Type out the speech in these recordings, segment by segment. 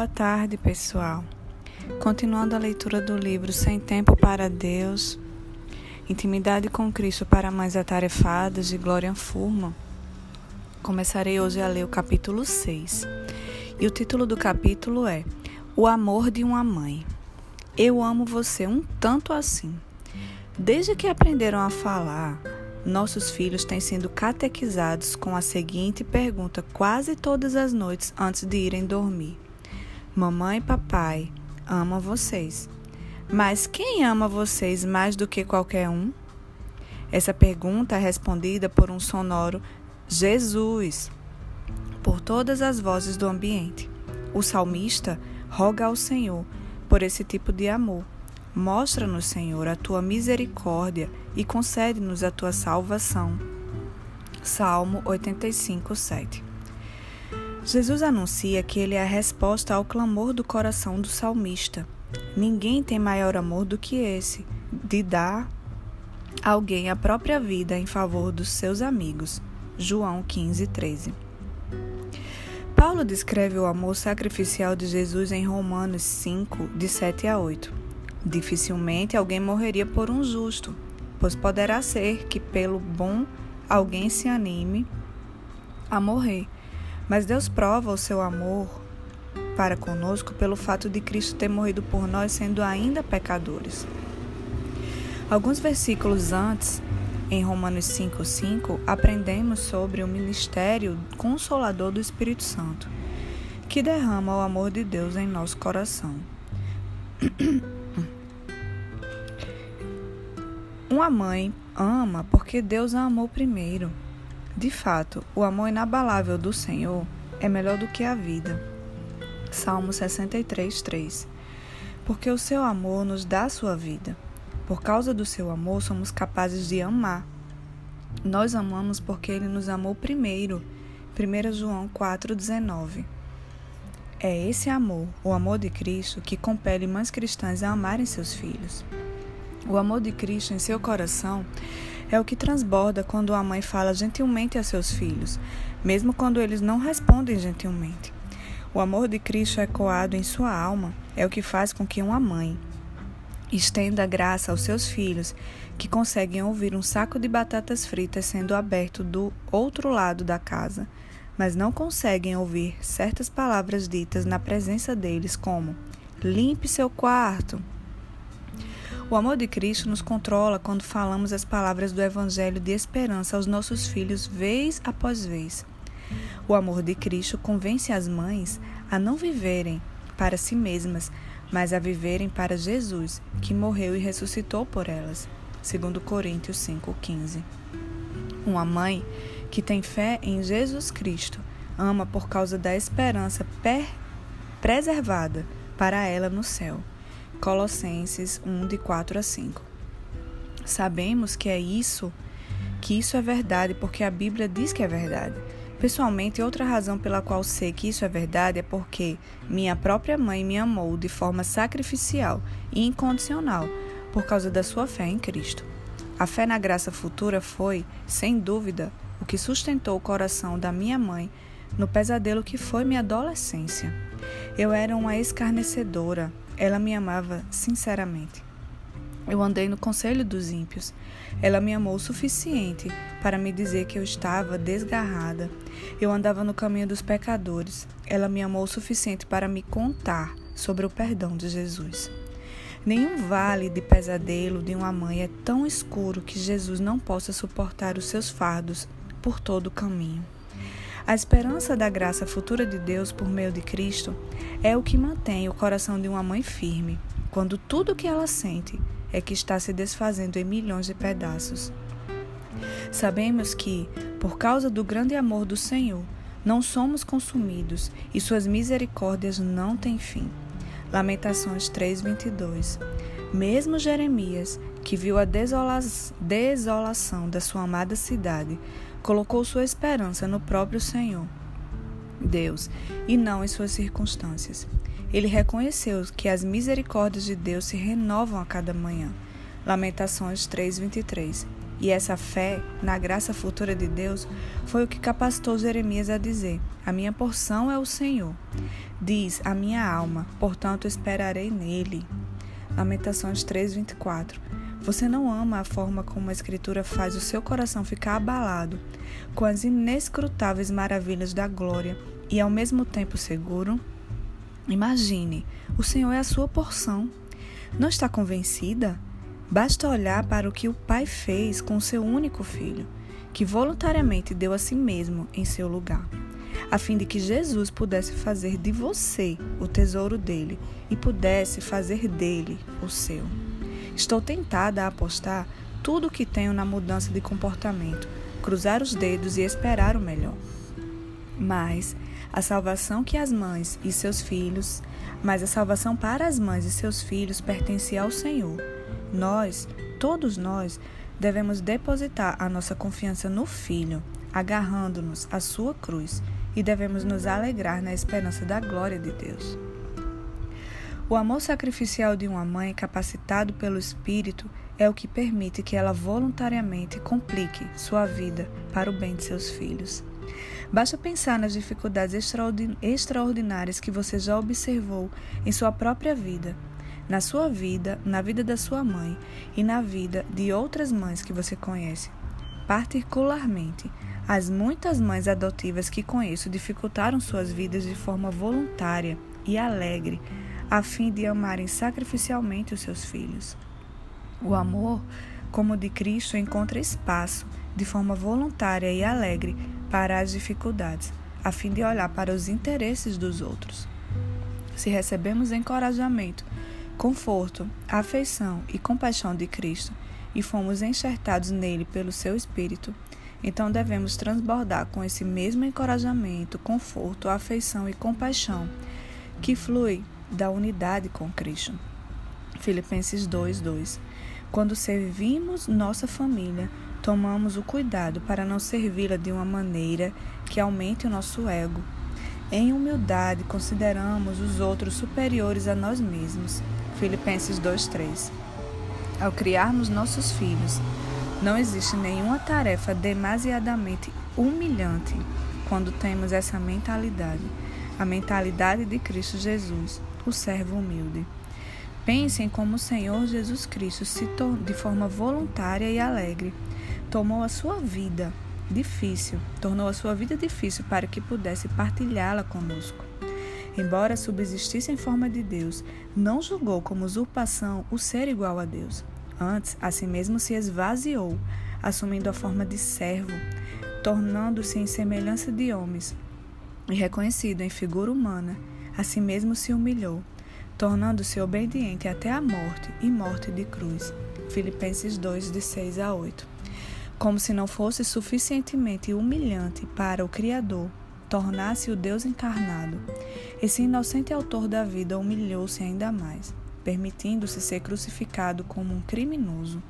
Boa tarde, pessoal. Continuando a leitura do livro Sem Tempo para Deus, Intimidade com Cristo para Mães Atarefadas, de Glória Furman, começarei hoje a ler o capítulo 6. E o título do capítulo é O Amor de uma Mãe. Eu amo você um tanto assim. Desde que aprenderam a falar, nossos filhos têm sido catequizados com a seguinte pergunta quase todas as noites antes de irem dormir. Mamãe e papai amam vocês. Mas quem ama vocês mais do que qualquer um? Essa pergunta é respondida por um sonoro Jesus por todas as vozes do ambiente. O salmista roga ao Senhor por esse tipo de amor. Mostra-nos, Senhor, a tua misericórdia e concede-nos a tua salvação. Salmo 85, 7. Jesus anuncia que ele é a resposta ao clamor do coração do salmista. Ninguém tem maior amor do que esse, de dar alguém a própria vida em favor dos seus amigos. João 15, 13. Paulo descreve o amor sacrificial de Jesus em Romanos 5, de 7 a 8. Dificilmente alguém morreria por um justo, pois poderá ser que pelo bom alguém se anime a morrer. Mas Deus prova o seu amor para conosco pelo fato de Cristo ter morrido por nós sendo ainda pecadores. Alguns versículos antes, em Romanos 5,5, aprendemos sobre o ministério consolador do Espírito Santo, que derrama o amor de Deus em nosso coração. Uma mãe ama porque Deus a amou primeiro. De fato, o amor inabalável do Senhor é melhor do que a vida. Salmo 63, 3. Porque o seu amor nos dá a sua vida. Por causa do seu amor, somos capazes de amar. Nós amamos porque ele nos amou primeiro. 1 João 4,19. É esse amor, o amor de Cristo, que compele mães cristãs a amarem seus filhos. O amor de Cristo em seu coração é o que transborda quando a mãe fala gentilmente a seus filhos, mesmo quando eles não respondem gentilmente. O amor de Cristo ecoado em sua alma é o que faz com que uma mãe estenda graça aos seus filhos, que conseguem ouvir um saco de batatas fritas sendo aberto do outro lado da casa, mas não conseguem ouvir certas palavras ditas na presença deles, como: limpe seu quarto, o amor de Cristo nos controla quando falamos as palavras do Evangelho de esperança aos nossos filhos vez após vez. O amor de Cristo convence as mães a não viverem para si mesmas, mas a viverem para Jesus, que morreu e ressuscitou por elas. Segundo Coríntios 5:15. Uma mãe que tem fé em Jesus Cristo ama por causa da esperança preservada para ela no céu. Colossenses 1, de 4 a 5. Sabemos que é isso, que isso é verdade, porque a Bíblia diz que é verdade. Pessoalmente, outra razão pela qual sei que isso é verdade é porque minha própria mãe me amou de forma sacrificial e incondicional por causa da sua fé em Cristo. A fé na graça futura foi, sem dúvida, o que sustentou o coração da minha mãe no pesadelo que foi minha adolescência. Eu era uma escarnecedora, ela me amava sinceramente. Eu andei no conselho dos ímpios. Ela me amou o suficiente para me dizer que eu estava desgarrada. Eu andava no caminho dos pecadores. Ela me amou o suficiente para me contar sobre o perdão de Jesus. Nenhum vale de pesadelo de uma mãe é tão escuro que Jesus não possa suportar os seus fardos por todo o caminho. A esperança da graça futura de Deus por meio de Cristo é o que mantém o coração de uma mãe firme, quando tudo o que ela sente é que está se desfazendo em milhões de pedaços. Sabemos que, por causa do grande amor do Senhor, não somos consumidos e suas misericórdias não têm fim. Lamentações 3:22. Mesmo Jeremias, que viu a desola desolação da sua amada cidade, colocou sua esperança no próprio Senhor, Deus, e não em suas circunstâncias. Ele reconheceu que as misericórdias de Deus se renovam a cada manhã. Lamentações 3:23. E essa fé na graça futura de Deus foi o que capacitou Jeremias a dizer: A minha porção é o Senhor. Diz a minha alma, portanto esperarei nele. Lamentações 3:24. Você não ama a forma como a Escritura faz o seu coração ficar abalado com as inescrutáveis maravilhas da glória e ao mesmo tempo seguro? Imagine, o Senhor é a sua porção. Não está convencida? Basta olhar para o que o Pai fez com seu único filho, que voluntariamente deu a si mesmo em seu lugar, a fim de que Jesus pudesse fazer de você o tesouro dele e pudesse fazer dele o seu. Estou tentada a apostar tudo o que tenho na mudança de comportamento, cruzar os dedos e esperar o melhor. Mas a salvação que as mães e seus filhos, mas a salvação para as mães e seus filhos pertence ao Senhor nós, todos nós, devemos depositar a nossa confiança no Filho, agarrando-nos à sua cruz, e devemos nos alegrar na esperança da glória de Deus. O amor sacrificial de uma mãe capacitado pelo Espírito é o que permite que ela voluntariamente complique sua vida para o bem de seus filhos. Basta pensar nas dificuldades extraordinárias que você já observou em sua própria vida na sua vida, na vida da sua mãe e na vida de outras mães que você conhece. Particularmente, as muitas mães adotivas que conheço dificultaram suas vidas de forma voluntária e alegre, a fim de amarem sacrificialmente os seus filhos. O amor, como o de Cristo, encontra espaço, de forma voluntária e alegre, para as dificuldades, a fim de olhar para os interesses dos outros. Se recebemos encorajamento conforto, afeição e compaixão de Cristo e fomos enxertados nele pelo seu Espírito, então devemos transbordar com esse mesmo encorajamento, conforto, afeição e compaixão que flui da unidade com Cristo. Filipenses 2:2. Quando servimos nossa família, tomamos o cuidado para não servi-la de uma maneira que aumente o nosso ego. Em humildade, consideramos os outros superiores a nós mesmos Filipenses 2:3. Ao criarmos nossos filhos, não existe nenhuma tarefa demasiadamente humilhante quando temos essa mentalidade, a mentalidade de Cristo Jesus, o servo humilde. Pensem como o Senhor Jesus Cristo se de forma voluntária e alegre tomou a sua vida difícil, tornou a sua vida difícil para que pudesse partilhá-la conosco embora subsistisse em forma de Deus, não julgou como usurpação o ser igual a Deus. Antes, a si mesmo se esvaziou, assumindo a forma de servo, tornando-se em semelhança de homens, e reconhecido em figura humana, a si mesmo se humilhou, tornando-se obediente até a morte e morte de cruz. Filipenses 2, de 6 a 8. Como se não fosse suficientemente humilhante para o Criador tornasse o Deus encarnado. Esse inocente autor da vida humilhou-se ainda mais, permitindo-se ser crucificado como um criminoso.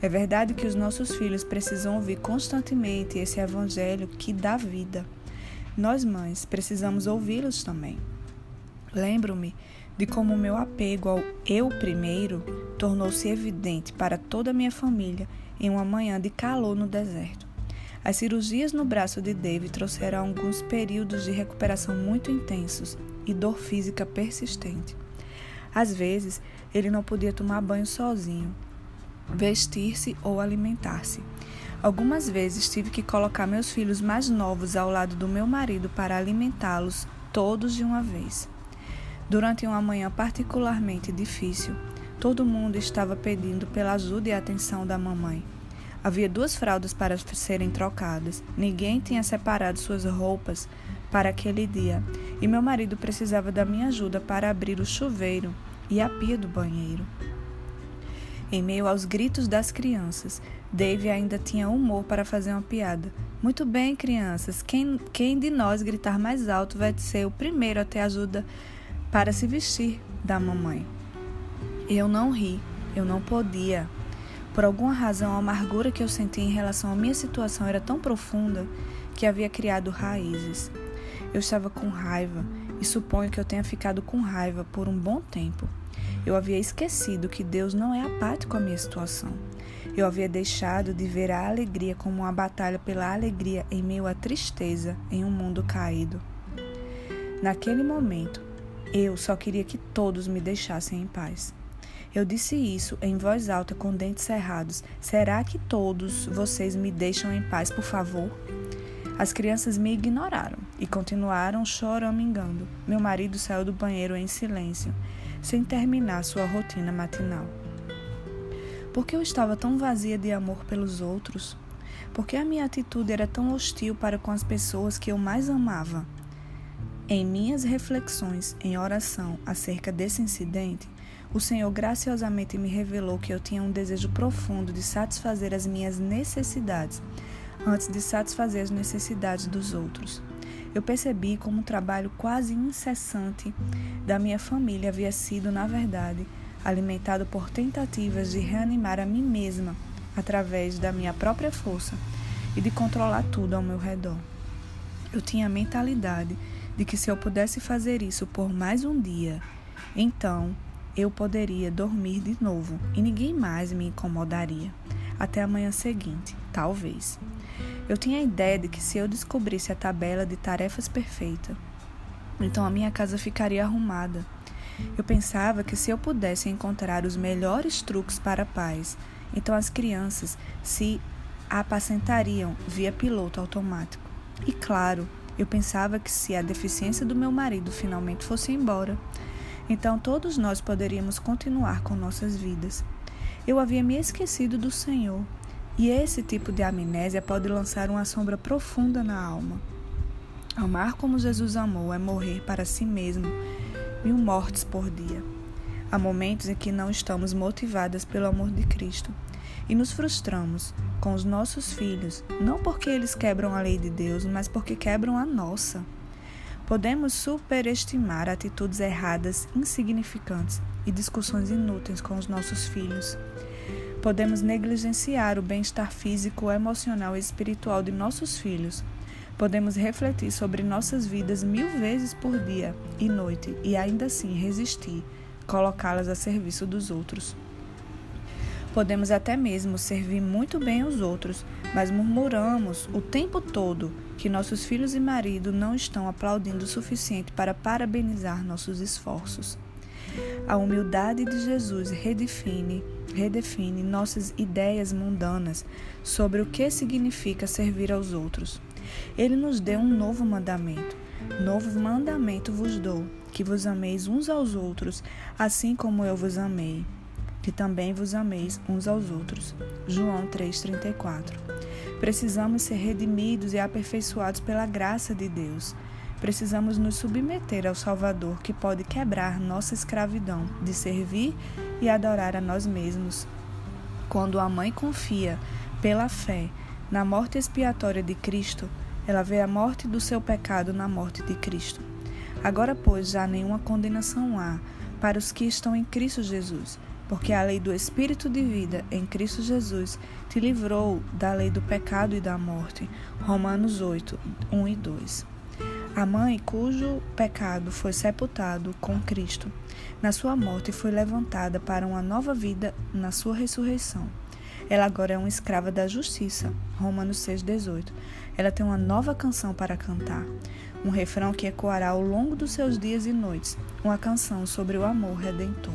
É verdade que os nossos filhos precisam ouvir constantemente esse evangelho que dá vida. Nós, mães, precisamos ouvi-los também. Lembro-me de como meu apego ao eu primeiro tornou-se evidente para toda a minha família em uma manhã de calor no deserto. As cirurgias no braço de Dave trouxeram alguns períodos de recuperação muito intensos e dor física persistente. Às vezes, ele não podia tomar banho sozinho, vestir-se ou alimentar-se. Algumas vezes tive que colocar meus filhos mais novos ao lado do meu marido para alimentá-los todos de uma vez. Durante uma manhã particularmente difícil, todo mundo estava pedindo pela ajuda e atenção da mamãe. Havia duas fraldas para serem trocadas. Ninguém tinha separado suas roupas para aquele dia, e meu marido precisava da minha ajuda para abrir o chuveiro e a pia do banheiro. Em meio aos gritos das crianças, Dave ainda tinha humor para fazer uma piada. Muito bem, crianças, quem, quem de nós gritar mais alto vai ser o primeiro a ter ajuda para se vestir da mamãe? Eu não ri, eu não podia. Por alguma razão, a amargura que eu senti em relação à minha situação era tão profunda que havia criado raízes. Eu estava com raiva e suponho que eu tenha ficado com raiva por um bom tempo. Eu havia esquecido que Deus não é apático à minha situação. Eu havia deixado de ver a alegria como uma batalha pela alegria em meio à tristeza em um mundo caído. Naquele momento, eu só queria que todos me deixassem em paz. Eu disse isso em voz alta com dentes cerrados. Será que todos vocês me deixam em paz, por favor? As crianças me ignoraram e continuaram choramingando. Meu marido saiu do banheiro em silêncio, sem terminar sua rotina matinal. Por que eu estava tão vazia de amor pelos outros? Por que a minha atitude era tão hostil para com as pessoas que eu mais amava? Em minhas reflexões em oração acerca desse incidente, o Senhor graciosamente me revelou que eu tinha um desejo profundo de satisfazer as minhas necessidades antes de satisfazer as necessidades dos outros. Eu percebi como o trabalho quase incessante da minha família havia sido, na verdade, alimentado por tentativas de reanimar a mim mesma através da minha própria força e de controlar tudo ao meu redor. Eu tinha a mentalidade de que se eu pudesse fazer isso por mais um dia, então eu poderia dormir de novo e ninguém mais me incomodaria. Até a manhã seguinte, talvez. Eu tinha a ideia de que se eu descobrisse a tabela de tarefas perfeita, então a minha casa ficaria arrumada. Eu pensava que se eu pudesse encontrar os melhores truques para paz, então as crianças se apacentariam via piloto automático. E claro, eu pensava que se a deficiência do meu marido finalmente fosse embora, então todos nós poderíamos continuar com nossas vidas. Eu havia me esquecido do Senhor e esse tipo de amnésia pode lançar uma sombra profunda na alma. Amar como Jesus amou é morrer para si mesmo, mil mortes por dia. Há momentos em que não estamos motivadas pelo amor de Cristo e nos frustramos com os nossos filhos, não porque eles quebram a lei de Deus, mas porque quebram a nossa. Podemos superestimar atitudes erradas, insignificantes e discussões inúteis com os nossos filhos. Podemos negligenciar o bem-estar físico, emocional e espiritual de nossos filhos. Podemos refletir sobre nossas vidas mil vezes por dia e noite e ainda assim resistir, colocá-las a serviço dos outros. Podemos até mesmo servir muito bem aos outros, mas murmuramos o tempo todo que nossos filhos e marido não estão aplaudindo o suficiente para parabenizar nossos esforços. A humildade de Jesus redefine, redefine nossas ideias mundanas sobre o que significa servir aos outros. Ele nos deu um novo mandamento. Novo mandamento vos dou, que vos ameis uns aos outros, assim como eu vos amei, que também vos ameis uns aos outros. João 3:34. Precisamos ser redimidos e aperfeiçoados pela graça de Deus. Precisamos nos submeter ao Salvador que pode quebrar nossa escravidão de servir e adorar a nós mesmos. Quando a mãe confia, pela fé, na morte expiatória de Cristo, ela vê a morte do seu pecado na morte de Cristo. Agora, pois, já nenhuma condenação há para os que estão em Cristo Jesus, porque a lei do Espírito de vida em Cristo Jesus te livrou da lei do pecado e da morte. Romanos 8, 1 e 2. A mãe cujo pecado foi sepultado com Cristo, na sua morte foi levantada para uma nova vida na sua ressurreição. Ela agora é uma escrava da justiça. Romanos 6,18. Ela tem uma nova canção para cantar. Um refrão que ecoará ao longo dos seus dias e noites. Uma canção sobre o amor redentor.